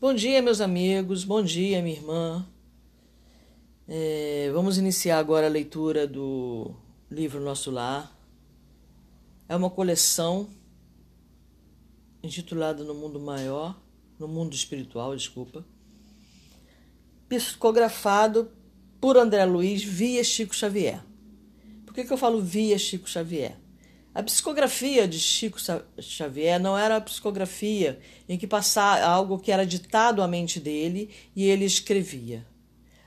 Bom dia, meus amigos, bom dia, minha irmã. É, vamos iniciar agora a leitura do livro Nosso Lar. É uma coleção intitulada No Mundo Maior, no Mundo Espiritual, desculpa, psicografado por André Luiz via Chico Xavier. Por que, que eu falo via Chico Xavier? A psicografia de Chico Xavier não era a psicografia em que passava algo que era ditado à mente dele e ele escrevia.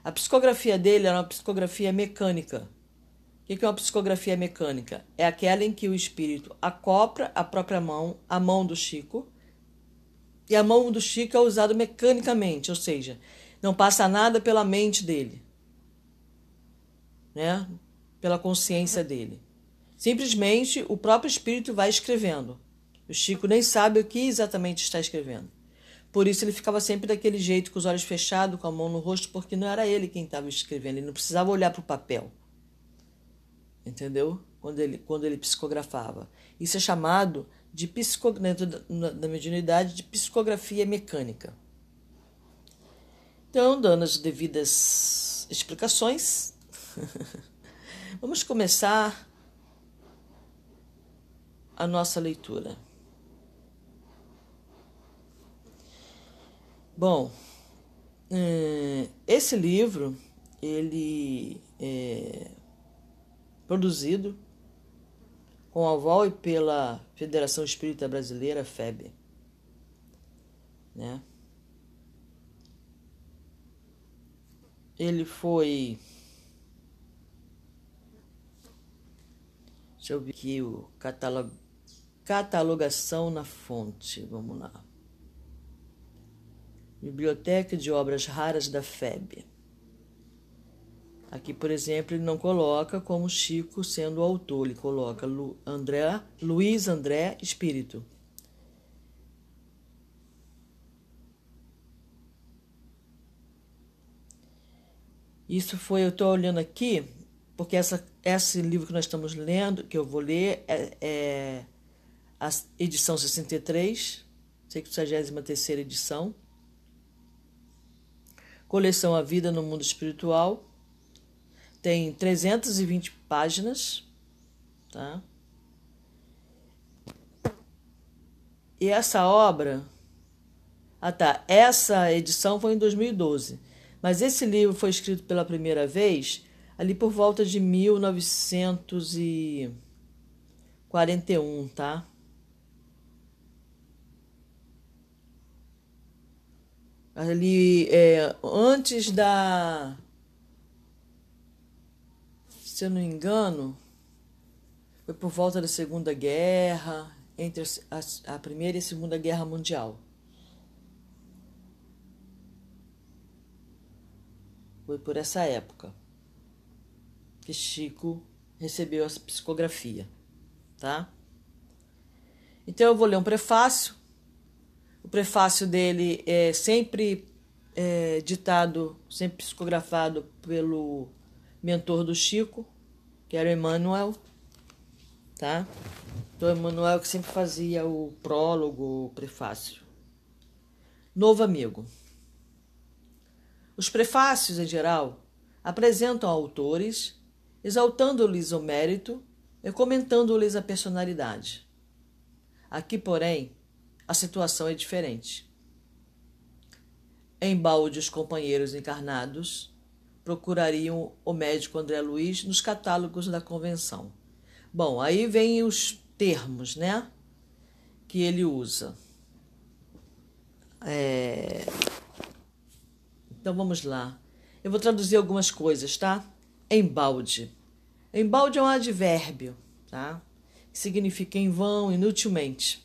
A psicografia dele era uma psicografia mecânica. O que é uma psicografia mecânica? É aquela em que o espírito acopra a própria mão, a mão do Chico, e a mão do Chico é usada mecanicamente, ou seja, não passa nada pela mente dele, né? pela consciência dele. Simplesmente o próprio espírito vai escrevendo. O Chico nem sabe o que exatamente está escrevendo. Por isso ele ficava sempre daquele jeito, com os olhos fechados, com a mão no rosto, porque não era ele quem estava escrevendo, ele não precisava olhar para o papel. Entendeu? Quando ele, quando ele psicografava. Isso é chamado de psico, dentro da mediunidade de psicografia mecânica. Então, dando as devidas explicações, vamos começar a nossa leitura. Bom, eh, esse livro ele é produzido com aval e pela Federação Espírita Brasileira, FEB. Né? Ele foi Deixa eu ver aqui o catálogo Catalogação na fonte. Vamos lá. Biblioteca de Obras Raras da FEB. Aqui, por exemplo, ele não coloca como Chico sendo o autor, ele coloca Lu, André, Luiz André Espírito. Isso foi, eu estou olhando aqui, porque essa, esse livro que nós estamos lendo, que eu vou ler, é, é a edição 63, 63 edição. Coleção A Vida no Mundo Espiritual. Tem 320 páginas, tá? E essa obra. Ah, tá. Essa edição foi em 2012. Mas esse livro foi escrito pela primeira vez ali por volta de 1941, tá? Ali é, antes da. Se eu não me engano, foi por volta da Segunda Guerra, entre a, a Primeira e a Segunda Guerra Mundial. Foi por essa época que Chico recebeu essa psicografia, tá? Então eu vou ler um prefácio o prefácio dele é sempre é, ditado, sempre psicografado pelo mentor do Chico, que era o Emmanuel, tá? Então, Emmanuel que sempre fazia o prólogo, o prefácio. Novo amigo. Os prefácios, em geral, apresentam autores, exaltando-lhes o mérito e comentando-lhes a personalidade. Aqui, porém, a situação é diferente. Em balde, os companheiros encarnados procurariam o médico André Luiz nos catálogos da convenção. Bom, aí vem os termos, né? Que ele usa. É... Então vamos lá. Eu vou traduzir algumas coisas, tá? Embalde. Embalde é um advérbio, tá? Que significa em vão, inutilmente.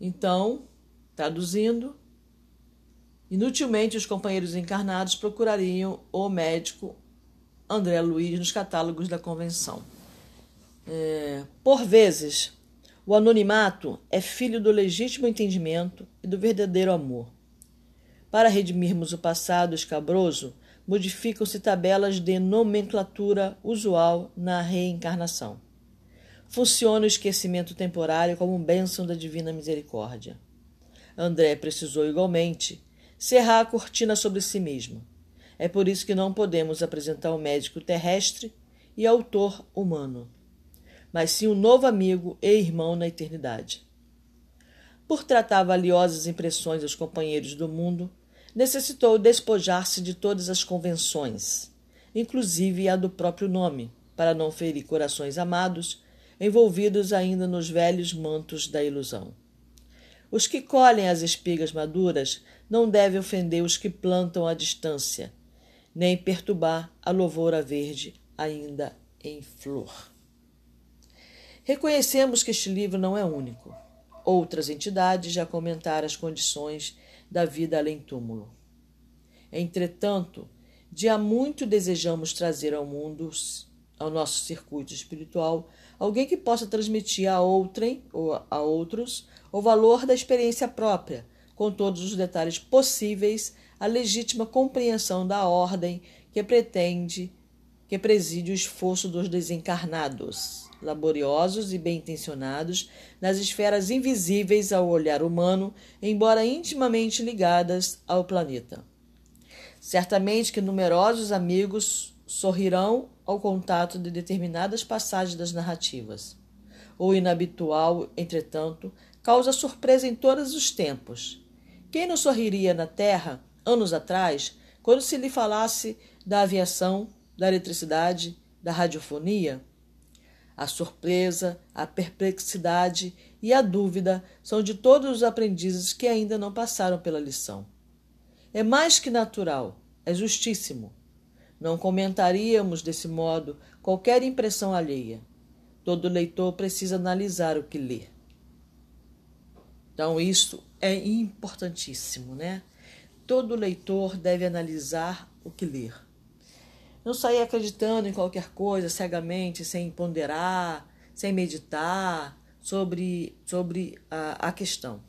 Então, traduzindo, inutilmente os companheiros encarnados procurariam o médico André Luiz nos catálogos da convenção. É, por vezes, o anonimato é filho do legítimo entendimento e do verdadeiro amor. Para redimirmos o passado escabroso, modificam-se tabelas de nomenclatura usual na reencarnação funciona o esquecimento temporário como um bênção da divina misericórdia. André precisou igualmente cerrar a cortina sobre si mesmo. É por isso que não podemos apresentar o médico terrestre e autor humano, mas sim um novo amigo e irmão na eternidade. Por tratar valiosas impressões aos companheiros do mundo, necessitou despojar-se de todas as convenções, inclusive a do próprio nome, para não ferir corações amados, envolvidos ainda nos velhos mantos da ilusão. Os que colhem as espigas maduras não devem ofender os que plantam à distância, nem perturbar a lavoura verde ainda em flor. Reconhecemos que este livro não é único. Outras entidades já comentaram as condições da vida além túmulo. Entretanto, de há muito desejamos trazer ao mundo, ao nosso circuito espiritual, alguém que possa transmitir a outrem ou a outros o valor da experiência própria, com todos os detalhes possíveis, a legítima compreensão da ordem que pretende que preside o esforço dos desencarnados, laboriosos e bem-intencionados, nas esferas invisíveis ao olhar humano, embora intimamente ligadas ao planeta. Certamente que numerosos amigos sorrirão ao contato de determinadas passagens das narrativas. O inabitual, entretanto, causa surpresa em todos os tempos. Quem não sorriria na Terra, anos atrás, quando se lhe falasse da aviação, da eletricidade, da radiofonia? A surpresa, a perplexidade e a dúvida são de todos os aprendizes que ainda não passaram pela lição. É mais que natural, é justíssimo. Não comentaríamos desse modo qualquer impressão alheia. Todo leitor precisa analisar o que lê. Então, isso é importantíssimo, né? Todo leitor deve analisar o que ler. Não sair acreditando em qualquer coisa cegamente, sem ponderar, sem meditar sobre, sobre a, a questão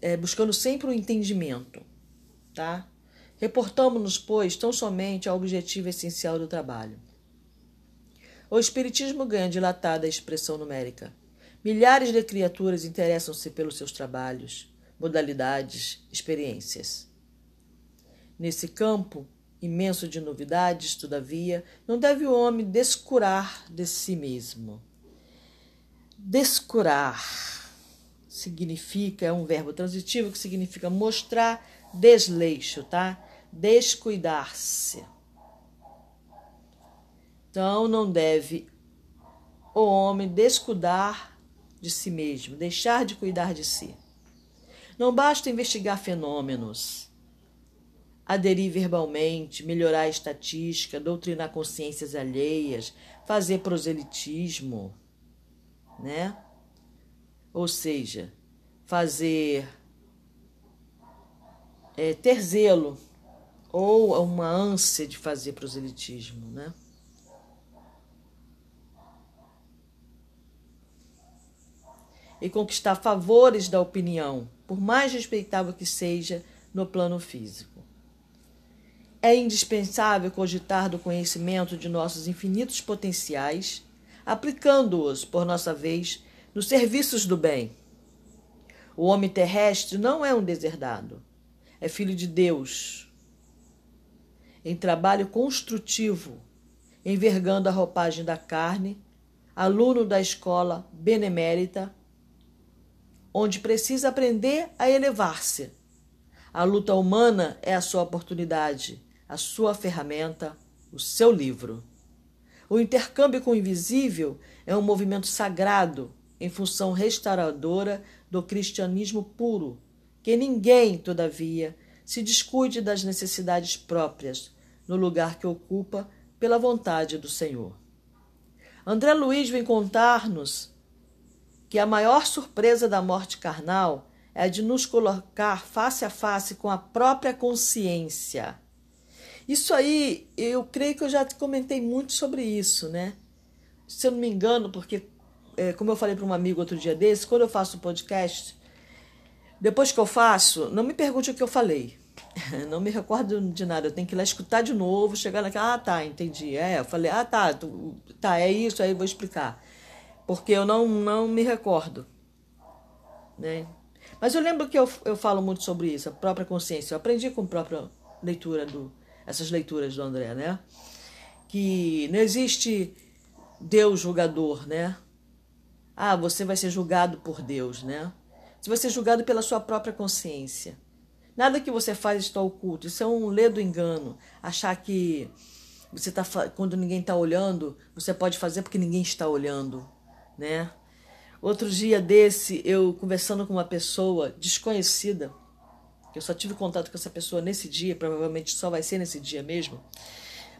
é, buscando sempre o entendimento, tá? Reportamos-nos, pois, tão somente ao objetivo essencial do trabalho. O Espiritismo ganha dilatada expressão numérica. Milhares de criaturas interessam-se pelos seus trabalhos, modalidades, experiências. Nesse campo imenso de novidades, todavia, não deve o homem descurar de si mesmo. Descurar significa, é um verbo transitivo que significa mostrar desleixo, tá? Descuidar-se. Então, não deve o homem descuidar de si mesmo, deixar de cuidar de si. Não basta investigar fenômenos, aderir verbalmente, melhorar a estatística, doutrinar consciências alheias, fazer proselitismo, né? ou seja, fazer é, ter zelo ou uma ânsia de fazer proselitismo, né? E conquistar favores da opinião, por mais respeitável que seja no plano físico. É indispensável cogitar do conhecimento de nossos infinitos potenciais, aplicando-os, por nossa vez, nos serviços do bem. O homem terrestre não é um deserdado, é filho de Deus. Em trabalho construtivo, envergando a roupagem da carne, aluno da escola benemérita, onde precisa aprender a elevar-se. A luta humana é a sua oportunidade, a sua ferramenta, o seu livro. O intercâmbio com o invisível é um movimento sagrado em função restauradora do cristianismo puro, que ninguém, todavia, se descuide das necessidades próprias no lugar que ocupa pela vontade do Senhor. André Luiz vem contar-nos que a maior surpresa da morte carnal é a de nos colocar face a face com a própria consciência. Isso aí, eu creio que eu já comentei muito sobre isso, né? Se eu não me engano, porque é, como eu falei para um amigo outro dia desse, quando eu faço um podcast, depois que eu faço, não me pergunte o que eu falei. Não me recordo de nada. Eu tenho que ir lá escutar de novo, chegar naquela. Ah, tá, entendi. É, eu falei, ah, tá, tu, tá, é isso, aí vou explicar. Porque eu não, não me recordo. Né? Mas eu lembro que eu, eu falo muito sobre isso, a própria consciência. Eu aprendi com a própria leitura do essas leituras do André, né? Que não existe Deus julgador, né? Ah, você vai ser julgado por Deus, né? Você vai ser julgado pela sua própria consciência. Nada que você faz está oculto. Isso é um ledo engano. Achar que você tá quando ninguém está olhando, você pode fazer porque ninguém está olhando, né? Outro dia desse, eu conversando com uma pessoa desconhecida, eu só tive contato com essa pessoa nesse dia, provavelmente só vai ser nesse dia mesmo.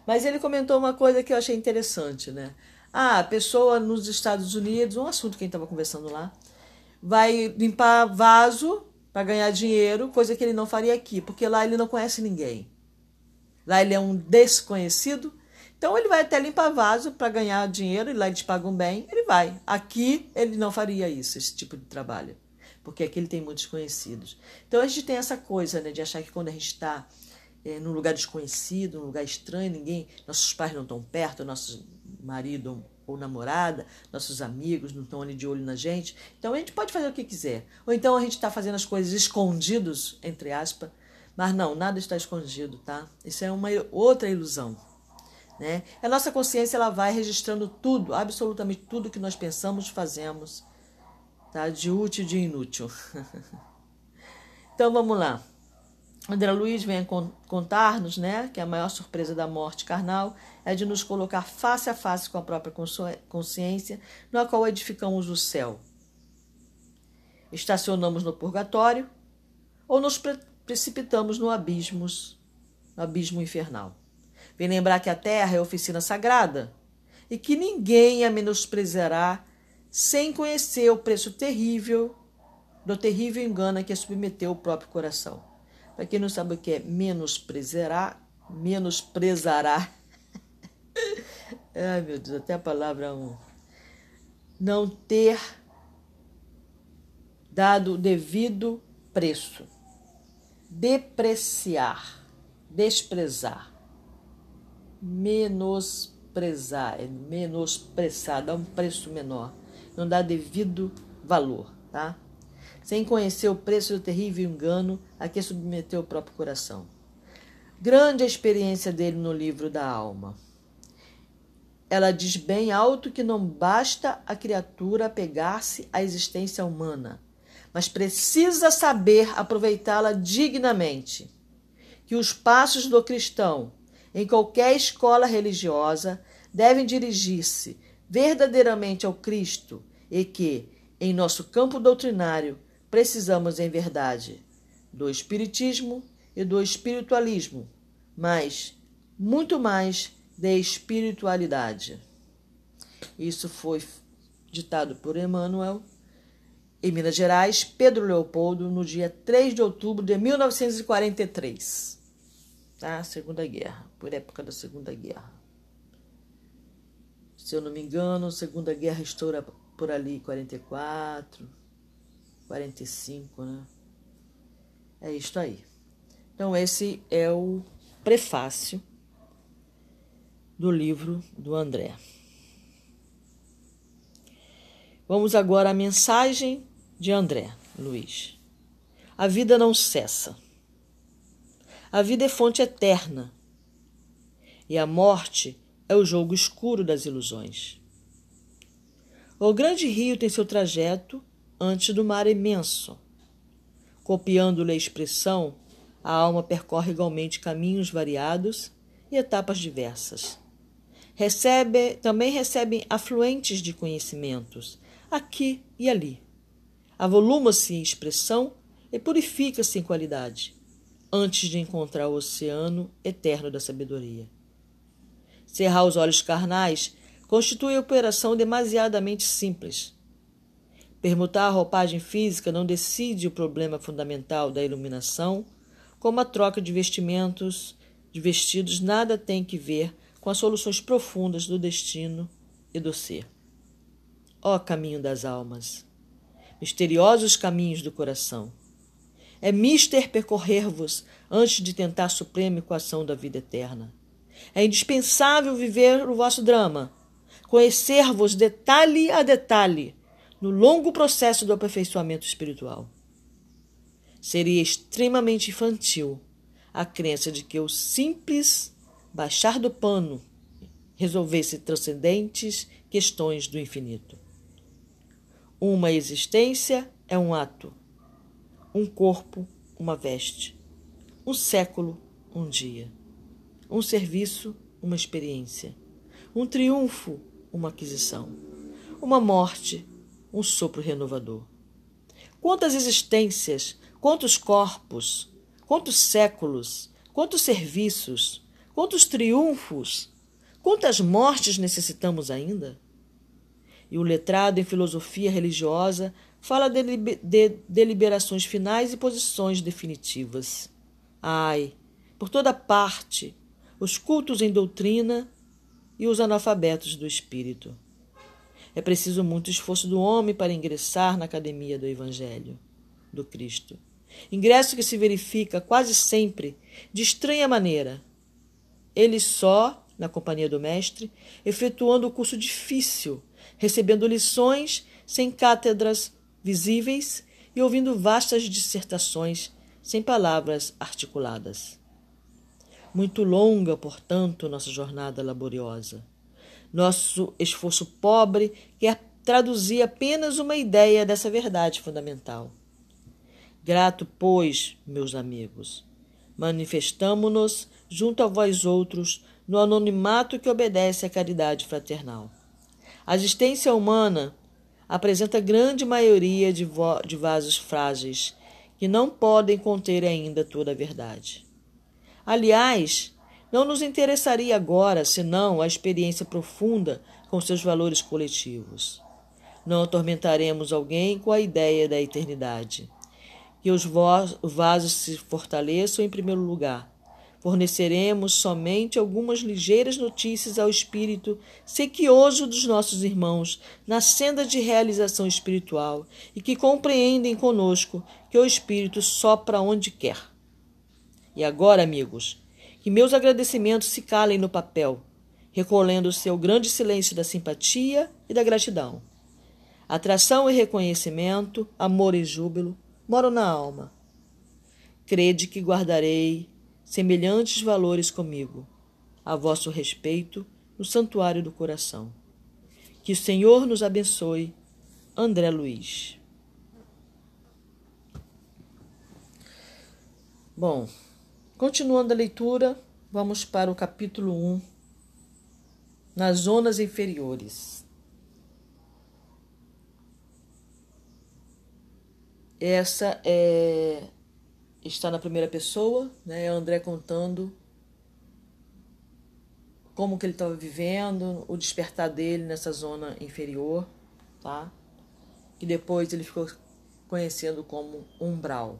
Mas ele comentou uma coisa que eu achei interessante, né? Ah, a pessoa nos Estados Unidos, um assunto que a gente estava conversando lá, vai limpar vaso para ganhar dinheiro, coisa que ele não faria aqui, porque lá ele não conhece ninguém. Lá ele é um desconhecido, então ele vai até limpar vaso para ganhar dinheiro, e lá eles pagam bem, ele vai. Aqui ele não faria isso, esse tipo de trabalho, porque aqui ele tem muitos conhecidos. Então a gente tem essa coisa né, de achar que quando a gente está é, num lugar desconhecido, num lugar estranho, ninguém, nossos pais não estão perto, nossos marido ou namorada, nossos amigos não estão ali de olho na gente. Então a gente pode fazer o que quiser. Ou então a gente está fazendo as coisas escondidos, entre aspas. Mas não, nada está escondido, tá? Isso é uma outra ilusão. Né? A nossa consciência ela vai registrando tudo, absolutamente tudo que nós pensamos, fazemos, tá? de útil e de inútil. então vamos lá. André Luiz vem contar-nos né, que a maior surpresa da morte carnal é de nos colocar face a face com a própria consciência, na qual edificamos o céu. Estacionamos no purgatório ou nos precipitamos no abismo, no abismo infernal. Vem lembrar que a terra é oficina sagrada e que ninguém a menosprezará sem conhecer o preço terrível do terrível engano a que submeteu o próprio coração. Para quem não sabe o que é menosprezará, menosprezará. Ai, meu Deus, até a palavra um. Não ter dado o devido preço. Depreciar, desprezar, menosprezar, é menosprezar, dá um preço menor, não dá devido valor, tá? Sem conhecer o preço do terrível engano a que submeteu o próprio coração. Grande a experiência dele no livro da alma. Ela diz bem alto que não basta a criatura apegar-se à existência humana, mas precisa saber aproveitá-la dignamente. Que os passos do cristão, em qualquer escola religiosa, devem dirigir-se verdadeiramente ao Cristo e que, em nosso campo doutrinário, Precisamos, em verdade, do Espiritismo e do espiritualismo, mas muito mais de espiritualidade. Isso foi ditado por Emmanuel em Minas Gerais, Pedro Leopoldo, no dia 3 de outubro de 1943. Tá? Segunda Guerra, por época da Segunda Guerra. Se eu não me engano, Segunda Guerra estoura por ali, 44. 45, né? É isto aí. Então, esse é o prefácio do livro do André. Vamos agora à mensagem de André Luiz. A vida não cessa. A vida é fonte eterna. E a morte é o jogo escuro das ilusões. O grande rio tem seu trajeto antes do mar imenso. Copiando-lhe a expressão, a alma percorre igualmente caminhos variados e etapas diversas. Recebe, também recebe afluentes de conhecimentos, aqui e ali. Avoluma-se em expressão e purifica-se em qualidade, antes de encontrar o oceano eterno da sabedoria. Cerrar os olhos carnais constitui operação demasiadamente simples Permutar a roupagem física não decide o problema fundamental da iluminação, como a troca de vestimentos, de vestidos nada tem que ver com as soluções profundas do destino e do ser. Ó caminho das almas, misteriosos caminhos do coração. É mister percorrer-vos antes de tentar a suprema equação da vida eterna. É indispensável viver o vosso drama, conhecer-vos detalhe a detalhe, no longo processo do aperfeiçoamento espiritual. Seria extremamente infantil a crença de que o simples baixar do pano resolvesse transcendentes questões do infinito. Uma existência é um ato, um corpo, uma veste, um século, um dia, um serviço, uma experiência, um triunfo, uma aquisição, uma morte, um sopro renovador. Quantas existências, quantos corpos, quantos séculos, quantos serviços, quantos triunfos, quantas mortes necessitamos ainda? E o letrado em filosofia religiosa fala de, de deliberações finais e posições definitivas. Ai, por toda parte, os cultos em doutrina e os analfabetos do espírito. É preciso muito esforço do homem para ingressar na academia do Evangelho, do Cristo. Ingresso que se verifica quase sempre de estranha maneira. Ele só, na companhia do Mestre, efetuando o curso difícil, recebendo lições sem cátedras visíveis e ouvindo vastas dissertações sem palavras articuladas. Muito longa, portanto, nossa jornada laboriosa. Nosso esforço pobre quer traduzir apenas uma ideia dessa verdade fundamental. Grato, pois, meus amigos, manifestamo-nos junto a vós outros no anonimato que obedece à caridade fraternal. A existência humana apresenta grande maioria de, de vasos frágeis que não podem conter ainda toda a verdade. Aliás, não nos interessaria agora senão a experiência profunda com seus valores coletivos. Não atormentaremos alguém com a ideia da eternidade. Que os vasos se fortaleçam em primeiro lugar. Forneceremos somente algumas ligeiras notícias ao espírito sequioso dos nossos irmãos na senda de realização espiritual e que compreendem conosco que o espírito sopra onde quer. E agora, amigos, que meus agradecimentos se calem no papel, recolhendo o seu grande silêncio da simpatia e da gratidão. Atração e reconhecimento, amor e júbilo moram na alma. Crede que guardarei semelhantes valores comigo, a vosso respeito, no santuário do coração. Que o Senhor nos abençoe. André Luiz. Bom, Continuando a leitura, vamos para o capítulo 1, nas zonas inferiores. Essa é está na primeira pessoa, né? É André contando como que ele estava vivendo, o despertar dele nessa zona inferior, tá? Que depois ele ficou conhecendo como umbral.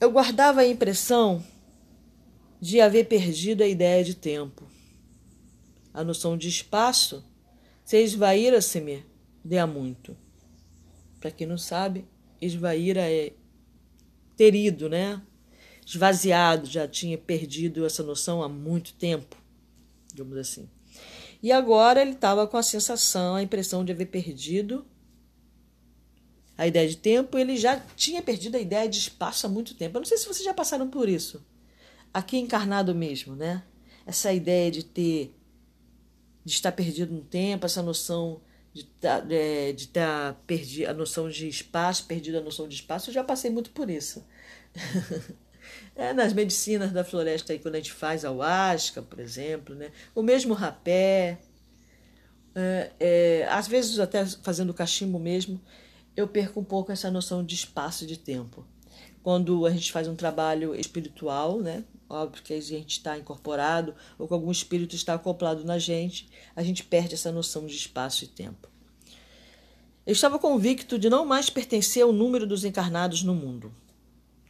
Eu guardava a impressão de haver perdido a ideia de tempo. A noção de espaço se esvaíra-se-me de há muito. Para quem não sabe, esvaíra é ter ido, né? Esvaziado, já tinha perdido essa noção há muito tempo, digamos assim. E agora ele estava com a sensação, a impressão de haver perdido a ideia de tempo, ele já tinha perdido a ideia de espaço há muito tempo. Eu não sei se vocês já passaram por isso. Aqui encarnado mesmo, né? Essa ideia de ter de estar perdido no tempo, essa noção de tá, é, estar tá perdido, a noção de espaço, perdido a noção de espaço, eu já passei muito por isso. é, nas medicinas da floresta aí, quando a gente faz ayahuasca, por exemplo, né? O mesmo rapé, é, é, às vezes até fazendo cachimbo mesmo, eu perco um pouco essa noção de espaço e de tempo. Quando a gente faz um trabalho espiritual, né? Óbvio que a gente está incorporado ou que algum espírito está acoplado na gente, a gente perde essa noção de espaço e tempo. Eu estava convicto de não mais pertencer ao número dos encarnados no mundo.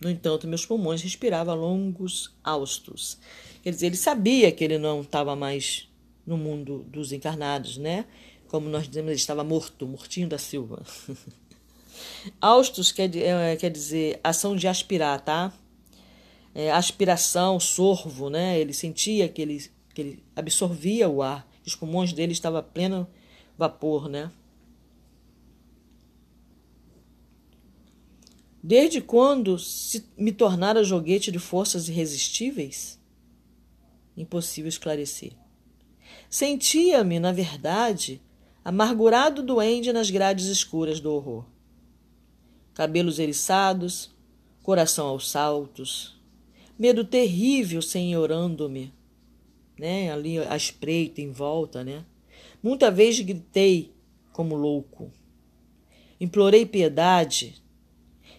No entanto, meus pulmões respiravam longos austos. Quer dizer, ele sabia que ele não estava mais no mundo dos encarnados, né? Como nós dizemos, ele estava morto, mortinho da Silva. Austos quer, é, quer dizer ação de aspirar, tá? É, aspiração, sorvo, né? Ele sentia que ele, que ele absorvia o ar. Os pulmões dele estavam a pleno vapor, né? Desde quando se me tornara joguete de forças irresistíveis? Impossível esclarecer. Sentia-me, na verdade, amargurado duende nas grades escuras do horror. Cabelos eriçados, coração aos saltos, medo terrível senhorando-me, né, ali à espreita em volta, né? Muita vez gritei como louco. Implorei piedade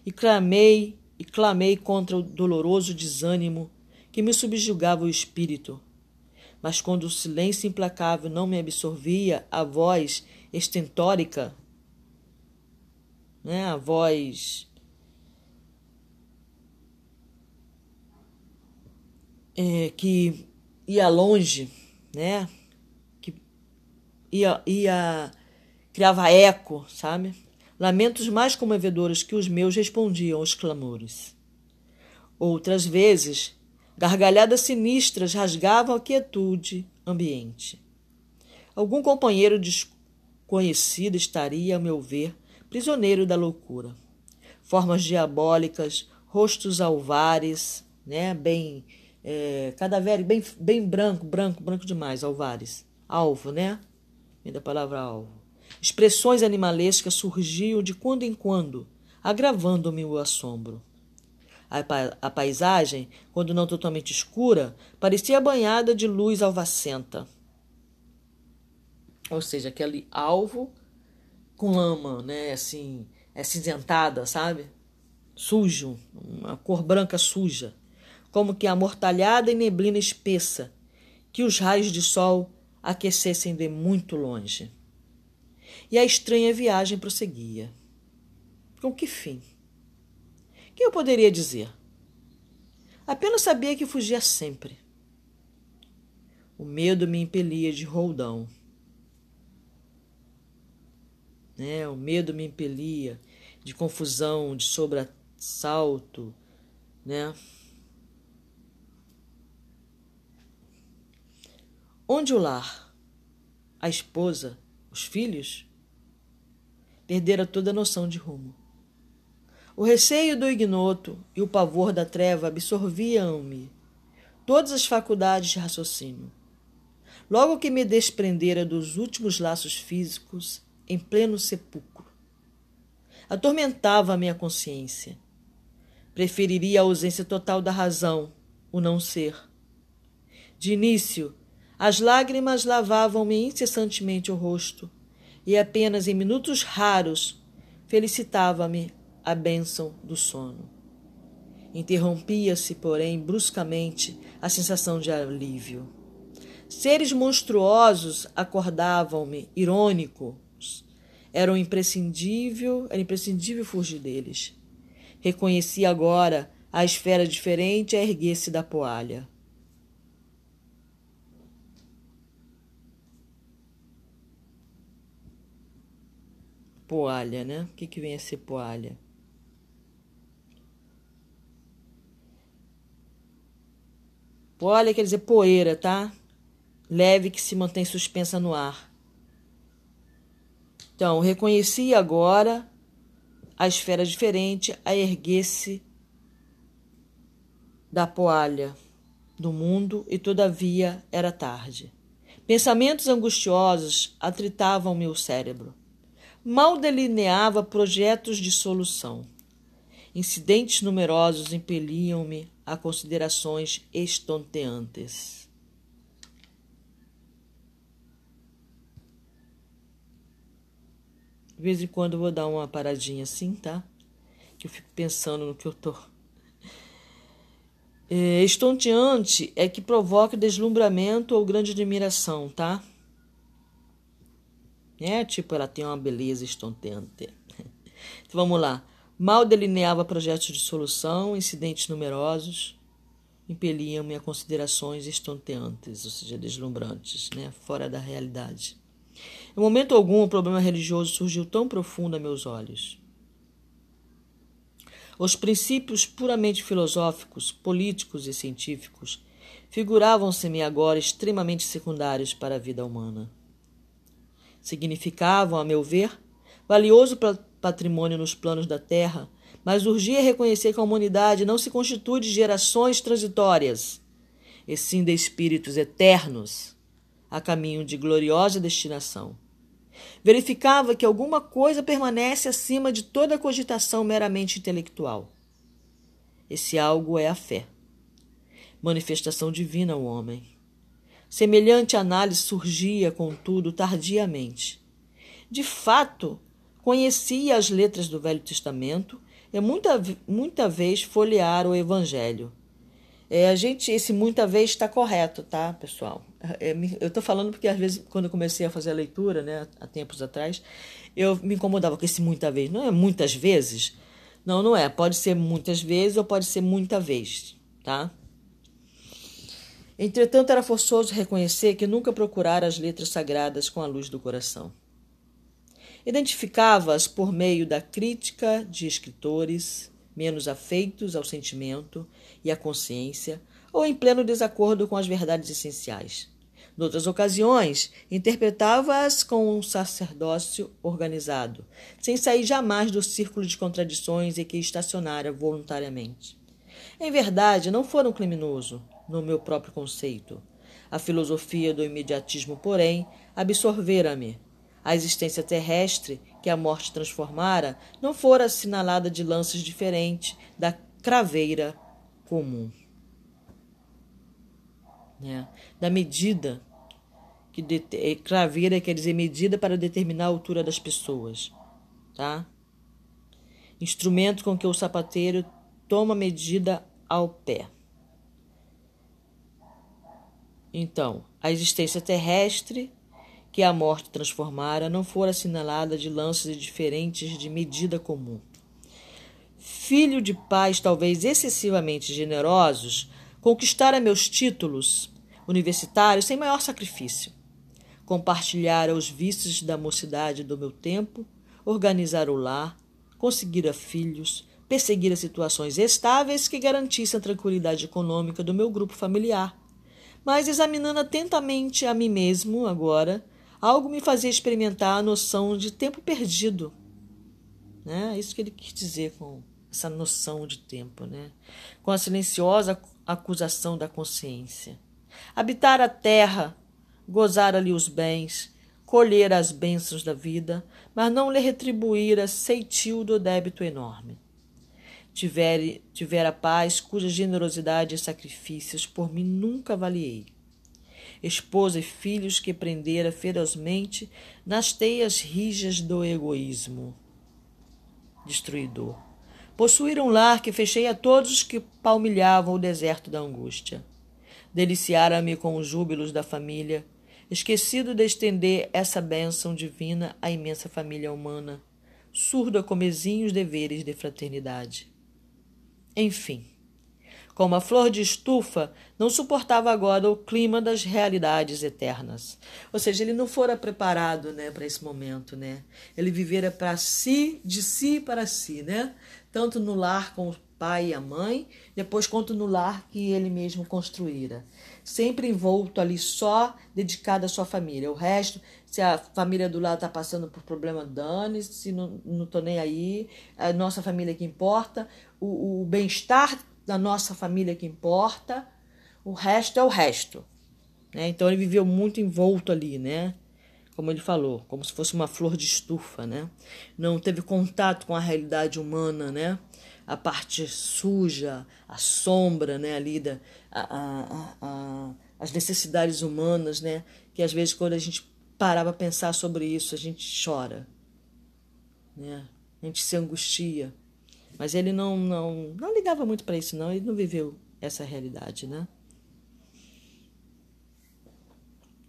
e clamei e clamei contra o doloroso desânimo que me subjugava o espírito. Mas quando o silêncio implacável não me absorvia, a voz estentórica, né, a voz é, que ia longe, né, que ia, ia criava eco, sabe? Lamentos mais comovedores que os meus respondiam aos clamores. Outras vezes, gargalhadas sinistras rasgavam a quietude ambiente. Algum companheiro desconhecido estaria, a meu ver, prisioneiro da loucura. Formas diabólicas, rostos alvares, né, bem é, cadavérico, bem, bem branco, branco, branco demais, alvares. Alvo, né? Vem da palavra alvo. Expressões animalescas surgiam de quando em quando, agravando-me o assombro. A, pa a paisagem, quando não totalmente escura, parecia banhada de luz alvacenta. Ou seja, aquele alvo com lama, né, assim, é cinzentada, sabe? Sujo, uma cor branca suja, como que amortalhada em neblina espessa, que os raios de sol aquecessem de muito longe. E a estranha viagem prosseguia. Com que fim? Que eu poderia dizer? Apenas sabia que fugia sempre. O medo me impelia de roldão. Né? O medo me impelia de confusão, de sobressalto, né? Onde o lar? A esposa? Os filhos? perdera toda a noção de rumo. O receio do ignoto e o pavor da treva absorviam-me todas as faculdades de raciocínio. Logo que me desprendera dos últimos laços físicos em pleno sepulcro, atormentava a minha consciência. Preferiria a ausência total da razão, o não ser. De início, as lágrimas lavavam-me incessantemente o rosto e apenas em minutos raros felicitava-me a bênção do sono. Interrompia-se, porém, bruscamente a sensação de alívio. Seres monstruosos acordavam-me, irônicos. Era imprescindível, era imprescindível fugir deles. Reconheci agora a esfera diferente a erguer-se da poalha. Poalha, né? O que, que vem a ser poalha? Poalha quer dizer poeira, tá? Leve que se mantém suspensa no ar. Então, reconheci agora a esfera diferente a erguer-se da poalha do mundo e todavia era tarde. Pensamentos angustiosos atritavam meu cérebro mal delineava projetos de solução. Incidentes numerosos impeliam-me a considerações estonteantes. De vez em quando eu vou dar uma paradinha assim, tá? Que eu fico pensando no que eu tô. É, estonteante é que provoca deslumbramento ou grande admiração, tá? É, tipo, ela tem uma beleza estonteante. Então vamos lá. Mal delineava projetos de solução, incidentes numerosos impeliam-me a considerações estonteantes, ou seja, deslumbrantes, né? fora da realidade. Em momento algum, o problema religioso surgiu tão profundo a meus olhos. Os princípios puramente filosóficos, políticos e científicos figuravam-se-me agora extremamente secundários para a vida humana significavam, a meu ver, valioso patrimônio nos planos da terra, mas urgia reconhecer que a humanidade não se constitui de gerações transitórias, e sim de espíritos eternos, a caminho de gloriosa destinação. Verificava que alguma coisa permanece acima de toda cogitação meramente intelectual. Esse algo é a fé, manifestação divina ao homem. Semelhante análise surgia, contudo, tardiamente. De fato, conhecia as letras do Velho Testamento e muita, muita vez folhear o Evangelho. É, a gente, esse muita vez está correto, tá, pessoal? É, eu estou falando porque às vezes, quando eu comecei a fazer a leitura, né, há tempos atrás, eu me incomodava com esse muita vez. Não é muitas vezes? Não, não é. Pode ser muitas vezes ou pode ser muita vez, tá? Entretanto, era forçoso reconhecer que nunca procurara as letras sagradas com a luz do coração. Identificava-as por meio da crítica de escritores menos afeitos ao sentimento e à consciência ou em pleno desacordo com as verdades essenciais. Noutras ocasiões, interpretava-as com um sacerdócio organizado, sem sair jamais do círculo de contradições em que estacionara voluntariamente. Em verdade, não foram criminoso, no meu próprio conceito. A filosofia do imediatismo, porém, absorvera-me. A existência terrestre que a morte transformara não fora assinalada de lances diferentes da craveira comum. É, da medida que de, é, craveira quer dizer medida para determinar a altura das pessoas, tá? Instrumento com que o sapateiro toma medida ao pé. Então, a existência terrestre que a morte transformara não fora assinalada de lances diferentes de medida comum. Filho de pais talvez excessivamente generosos, conquistara meus títulos universitários sem maior sacrifício. Compartilhara os vícios da mocidade do meu tempo, organizar o lar, conseguira filhos, perseguira situações estáveis que garantissem a tranquilidade econômica do meu grupo familiar. Mas examinando atentamente a mim mesmo agora, algo me fazia experimentar a noção de tempo perdido. Né? Isso que ele quis dizer com essa noção de tempo, né? com a silenciosa acusação da consciência. Habitar a terra, gozar ali os bens, colher as bênçãos da vida, mas não lhe retribuir a ceitil do débito enorme. Tiver, tiver a paz cuja generosidade e sacrifícios por mim nunca avaliei esposa e filhos que prendera ferozmente nas teias rijas do egoísmo destruidor. Possuir um lar que fechei a todos os que palmilhavam o deserto da angústia. Deliciara-me com os júbilos da família, esquecido de estender essa bênção divina à imensa família humana, surdo a comezinhos deveres de fraternidade. Enfim, como a flor de estufa, não suportava agora o clima das realidades eternas. Ou seja, ele não fora preparado, né, para esse momento, né? Ele vivera para si, de si para si, né? Tanto no lar com o pai e a mãe, depois quanto no lar que ele mesmo construíra. Sempre envolto ali só dedicado à sua família. O resto, se a família do lado está passando por problema, dane se não, tô nem aí. A nossa família que importa. O, o bem-estar da nossa família que importa, o resto é o resto. Né? Então ele viveu muito envolto ali, né? Como ele falou, como se fosse uma flor de estufa, né? Não teve contato com a realidade humana, né? A parte suja, a sombra, né? Ali da, a, a, a, as necessidades humanas, né? Que às vezes quando a gente parava a pensar sobre isso, a gente chora, né? A gente se angustia. Mas ele não, não, não ligava muito para isso, não. Ele não viveu essa realidade, né?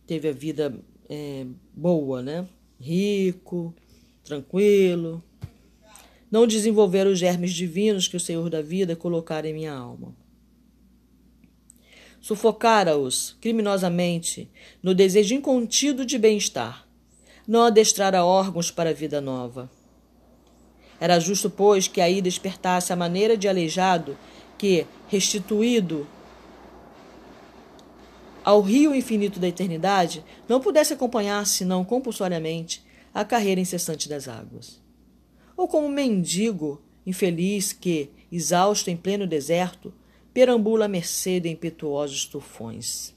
Teve a vida é, boa, né? Rico, tranquilo. Não desenvolver os germes divinos que o Senhor da vida colocara em minha alma. Sufocara-os criminosamente no desejo incontido de bem-estar. Não adestrara órgãos para a vida nova era justo, pois, que aí despertasse a maneira de aleijado que, restituído ao rio infinito da eternidade, não pudesse acompanhar, senão compulsoriamente, a carreira incessante das águas. Ou como mendigo infeliz que, exausto em pleno deserto, perambula à mercê de impetuosos tufões.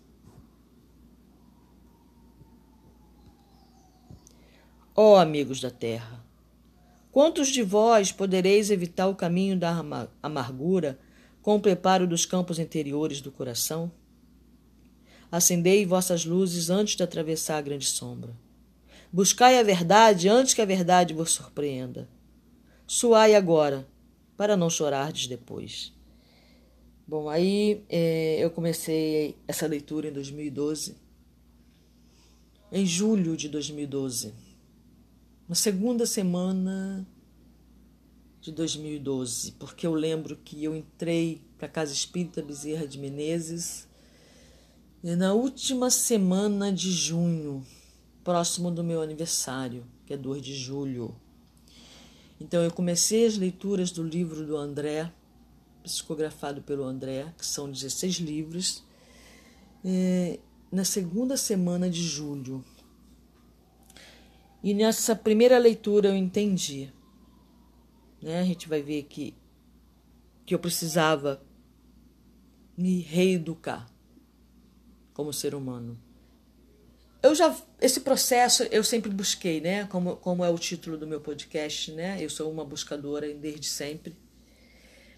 Ó oh, amigos da terra, quantos de vós podereis evitar o caminho da amargura com o preparo dos campos interiores do coração? Acendei vossas luzes antes de atravessar a grande sombra. Buscai a verdade antes que a verdade vos surpreenda. Suai agora, para não chorardes depois. Bom, aí é, eu comecei essa leitura em 2012, em julho de 2012, na segunda semana de 2012, porque eu lembro que eu entrei para a Casa Espírita Bezerra de Menezes e na última semana de junho, próximo do meu aniversário, que é 2 de julho. Então eu comecei as leituras do livro do André, psicografado pelo André, que são 16 livros, é, na segunda semana de julho. E nessa primeira leitura eu entendi. Né? A gente vai ver que, que eu precisava me reeducar como ser humano. Eu já esse processo eu sempre busquei, né? Como, como é o título do meu podcast, né? Eu sou uma buscadora desde sempre.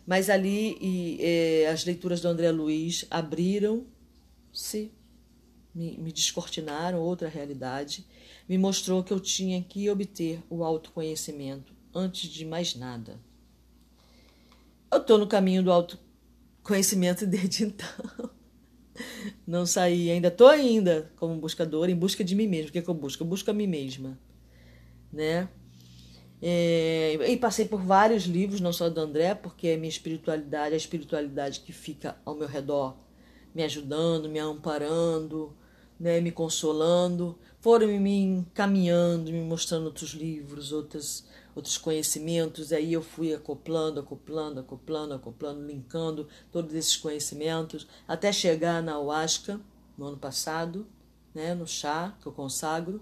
Mas ali e, e as leituras do André Luiz abriram-se, me, me descortinaram outra realidade, me mostrou que eu tinha que obter o autoconhecimento antes de mais nada. Eu estou no caminho do autoconhecimento desde então não saí, ainda estou ainda como buscadora, em busca de mim mesma. O que, é que eu busco? Eu busco a mim mesma, né? É, e passei por vários livros, não só do André, porque é minha espiritualidade, a espiritualidade que fica ao meu redor, me ajudando, me amparando, né, me consolando, foram me encaminhando, me mostrando outros livros, outras outros conhecimentos, aí eu fui acoplando, acoplando, acoplando, acoplando, linkando todos esses conhecimentos, até chegar na Ayahuasca, no ano passado, né, no chá que eu consagro,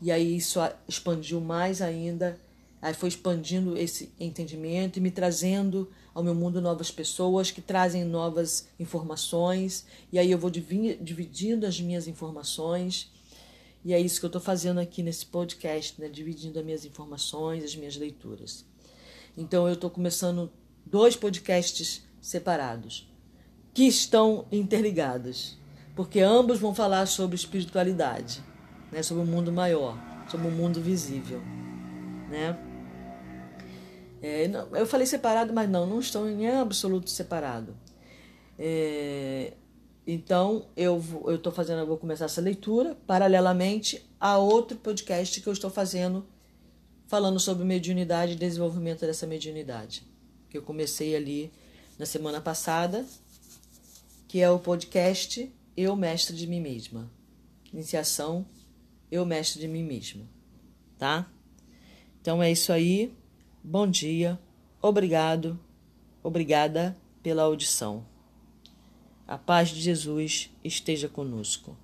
e aí isso expandiu mais ainda, aí foi expandindo esse entendimento e me trazendo ao meu mundo novas pessoas que trazem novas informações, e aí eu vou dividindo as minhas informações e é isso que eu estou fazendo aqui nesse podcast, né? dividindo as minhas informações, as minhas leituras. Então eu estou começando dois podcasts separados, que estão interligados, porque ambos vão falar sobre espiritualidade, né? sobre o um mundo maior, sobre o um mundo visível. Né? É, não, eu falei separado, mas não, não estão em absoluto separado. É, então, eu estou fazendo, eu vou começar essa leitura paralelamente a outro podcast que eu estou fazendo falando sobre mediunidade e desenvolvimento dessa mediunidade, que eu comecei ali na semana passada, que é o podcast Eu Mestre de Mim Mesma. Iniciação Eu Mestre de Mim Mesma, tá? Então é isso aí. Bom dia. Obrigado. Obrigada pela audição. A paz de Jesus esteja conosco.